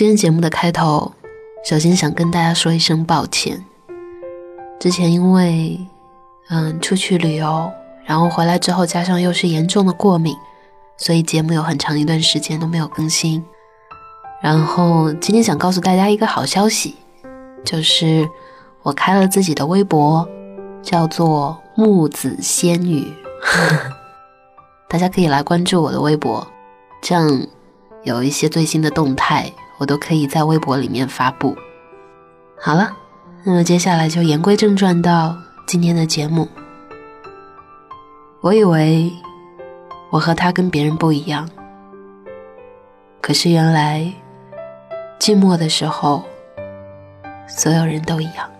今天节目的开头，首先想跟大家说一声抱歉。之前因为嗯出去旅游，然后回来之后加上又是严重的过敏，所以节目有很长一段时间都没有更新。然后今天想告诉大家一个好消息，就是我开了自己的微博，叫做木子仙女，大家可以来关注我的微博，这样有一些最新的动态，我都可以在微博里面发布。好了，那么接下来就言归正传，到今天的节目。我以为我和他跟别人不一样，可是原来。寂寞的时候，所有人都一样。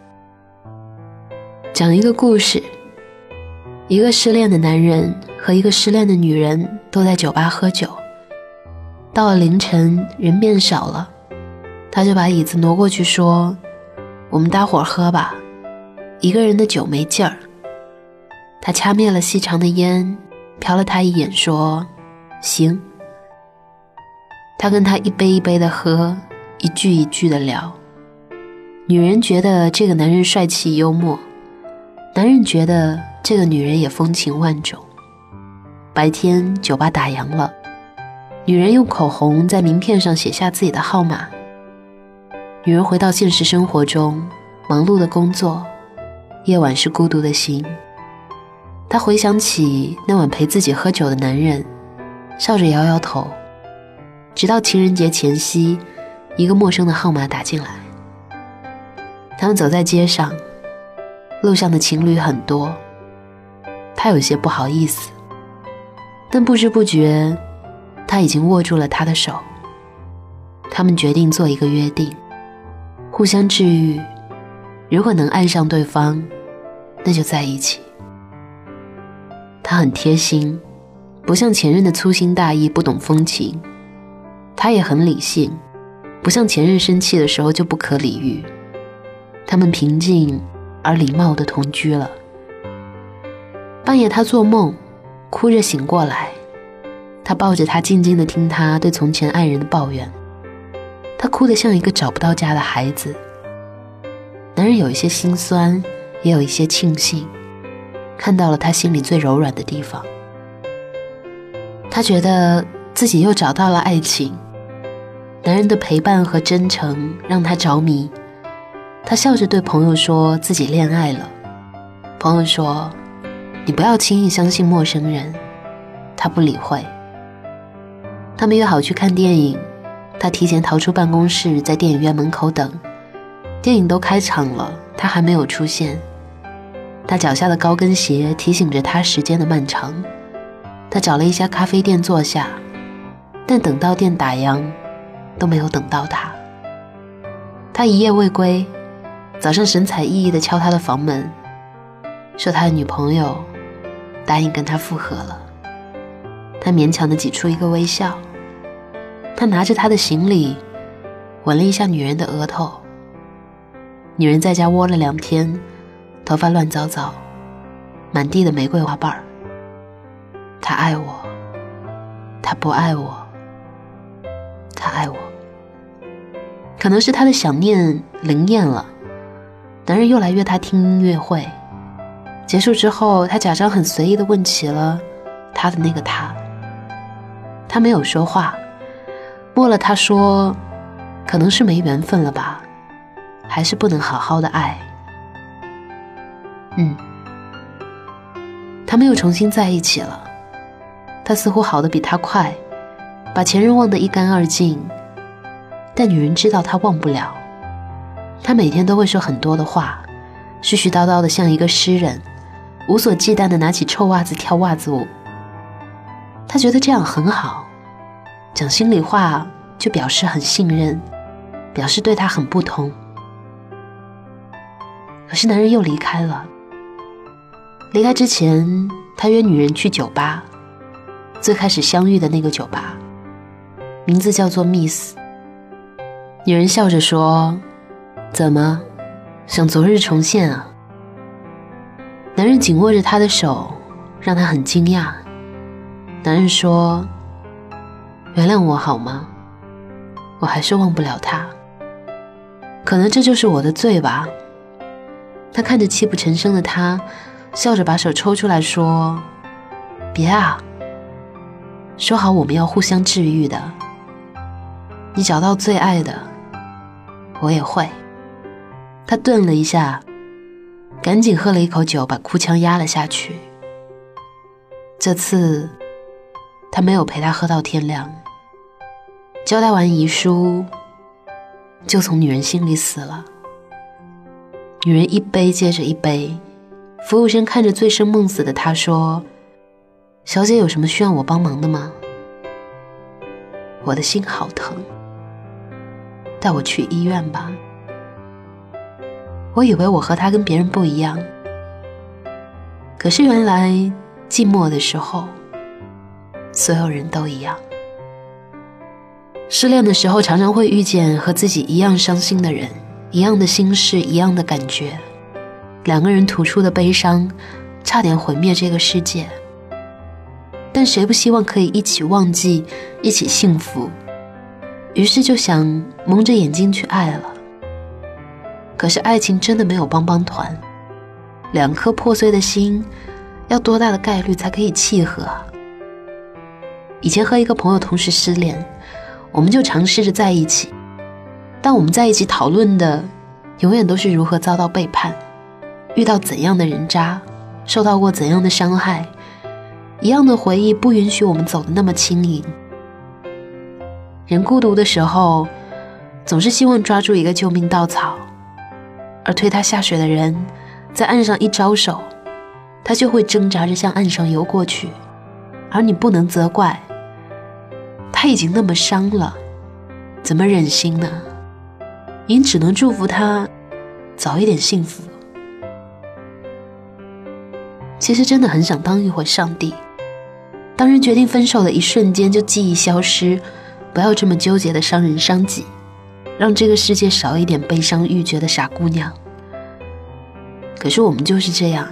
讲一个故事：一个失恋的男人和一个失恋的女人都在酒吧喝酒。到了凌晨，人变少了，他就把椅子挪过去说：“我们搭伙喝吧，一个人的酒没劲儿。”他掐灭了细长的烟，瞟了他一眼，说：“行。”他跟他一杯一杯的喝。一句一句的聊，女人觉得这个男人帅气幽默，男人觉得这个女人也风情万种。白天酒吧打烊了，女人用口红在名片上写下自己的号码。女人回到现实生活中，忙碌的工作，夜晚是孤独的心。她回想起那晚陪自己喝酒的男人，笑着摇摇头，直到情人节前夕。一个陌生的号码打进来，他们走在街上，路上的情侣很多，他有些不好意思，但不知不觉，他已经握住了他的手。他们决定做一个约定，互相治愈。如果能爱上对方，那就在一起。他很贴心，不像前任的粗心大意、不懂风情。他也很理性。不像前任生气的时候就不可理喻，他们平静而礼貌的同居了。半夜他做梦，哭着醒过来，他抱着他静静的听他对从前爱人的抱怨，她哭得像一个找不到家的孩子。男人有一些心酸，也有一些庆幸，看到了她心里最柔软的地方。他觉得自己又找到了爱情。男人的陪伴和真诚让他着迷，他笑着对朋友说自己恋爱了。朋友说：“你不要轻易相信陌生人。”他不理会。他们约好去看电影，他提前逃出办公室，在电影院门口等。电影都开场了，他还没有出现。他脚下的高跟鞋提醒着他时间的漫长。他找了一家咖啡店坐下，但等到店打烊。都没有等到他，他一夜未归，早上神采奕奕地敲他的房门，说他的女朋友答应跟他复合了。他勉强地挤出一个微笑。他拿着他的行李，吻了一下女人的额头。女人在家窝了两天，头发乱糟糟，满地的玫瑰花瓣儿。他爱我，他不爱我，他爱我。可能是他的想念灵验了，男人又来约她听音乐会。结束之后，他假装很随意的问起了他的那个他。他没有说话，过了他说：“可能是没缘分了吧，还是不能好好的爱。”嗯，他们又重新在一起了。他似乎好的比他快，把前任忘得一干二净。但女人知道他忘不了，他每天都会说很多的话，絮絮叨叨的像一个诗人，无所忌惮的拿起臭袜子跳袜子舞。他觉得这样很好，讲心里话就表示很信任，表示对他很不同。可是男人又离开了。离开之前，他约女人去酒吧，最开始相遇的那个酒吧，名字叫做 Miss。女人笑着说：“怎么，想昨日重现啊？”男人紧握着她的手，让她很惊讶。男人说：“原谅我好吗？我还是忘不了他。可能这就是我的罪吧。他看着泣不成声的他，笑着把手抽出来说：“别啊，说好我们要互相治愈的。你找到最爱的，我也会。”他顿了一下，赶紧喝了一口酒，把哭腔压了下去。这次，他没有陪他喝到天亮。交代完遗书，就从女人心里死了。女人一杯接着一杯，服务生看着醉生梦死的她说：“小姐有什么需要我帮忙的吗？”我的心好疼，带我去医院吧。我以为我和他跟别人不一样，可是原来寂寞的时候，所有人都一样。失恋的时候，常常会遇见和自己一样伤心的人，一样的心事，一样的感觉。两个人吐出的悲伤，差点毁灭这个世界。但谁不希望可以一起忘记，一起幸福？于是就想蒙着眼睛去爱了。可是爱情真的没有帮帮团，两颗破碎的心，要多大的概率才可以契合？以前和一个朋友同时失恋。我们就尝试着在一起，但我们在一起讨论的，永远都是如何遭到背叛，遇到怎样的人渣，受到过怎样的伤害，一样的回忆不允许我们走的那么轻盈。人孤独的时候，总是希望抓住一个救命稻草，而推他下水的人，在岸上一招手，他就会挣扎着向岸上游过去，而你不能责怪。他已经那么伤了，怎么忍心呢？您只能祝福他早一点幸福。其实真的很想当一回上帝，当人决定分手的一瞬间就记忆消失，不要这么纠结的伤人伤己，让这个世界少一点悲伤欲绝的傻姑娘。可是我们就是这样，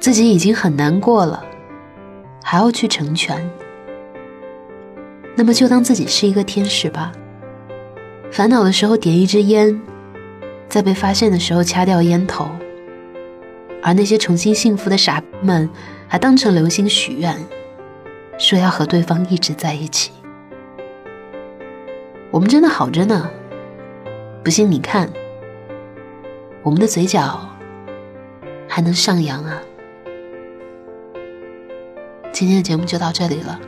自己已经很难过了，还要去成全。那么就当自己是一个天使吧。烦恼的时候点一支烟，在被发现的时候掐掉烟头。而那些重新幸福的傻逼们，还当成流星许愿，说要和对方一直在一起。我们真的好着呢，不信你看，我们的嘴角还能上扬啊。今天的节目就到这里了。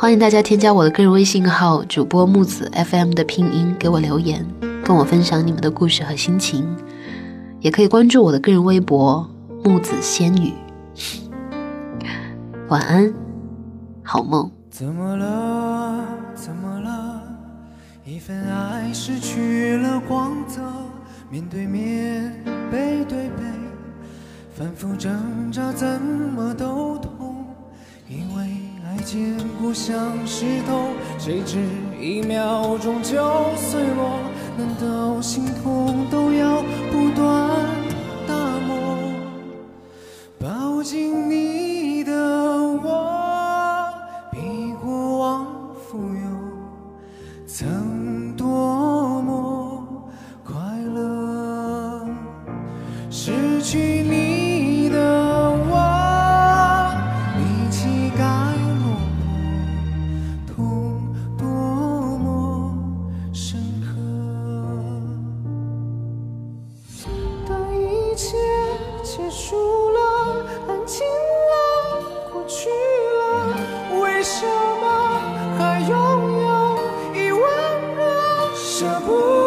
欢迎大家添加我的个人微信号“主播木子 FM” 的拼音，给我留言，跟我分享你们的故事和心情。也可以关注我的个人微博“木子仙女”。晚安，好梦。怎么了？怎么了？一份爱失去了光泽，面对面，背对背，反复挣扎，怎么都痛，因为。坚固像石头，谁知一秒钟就碎落？难道心痛都要不断谁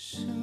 So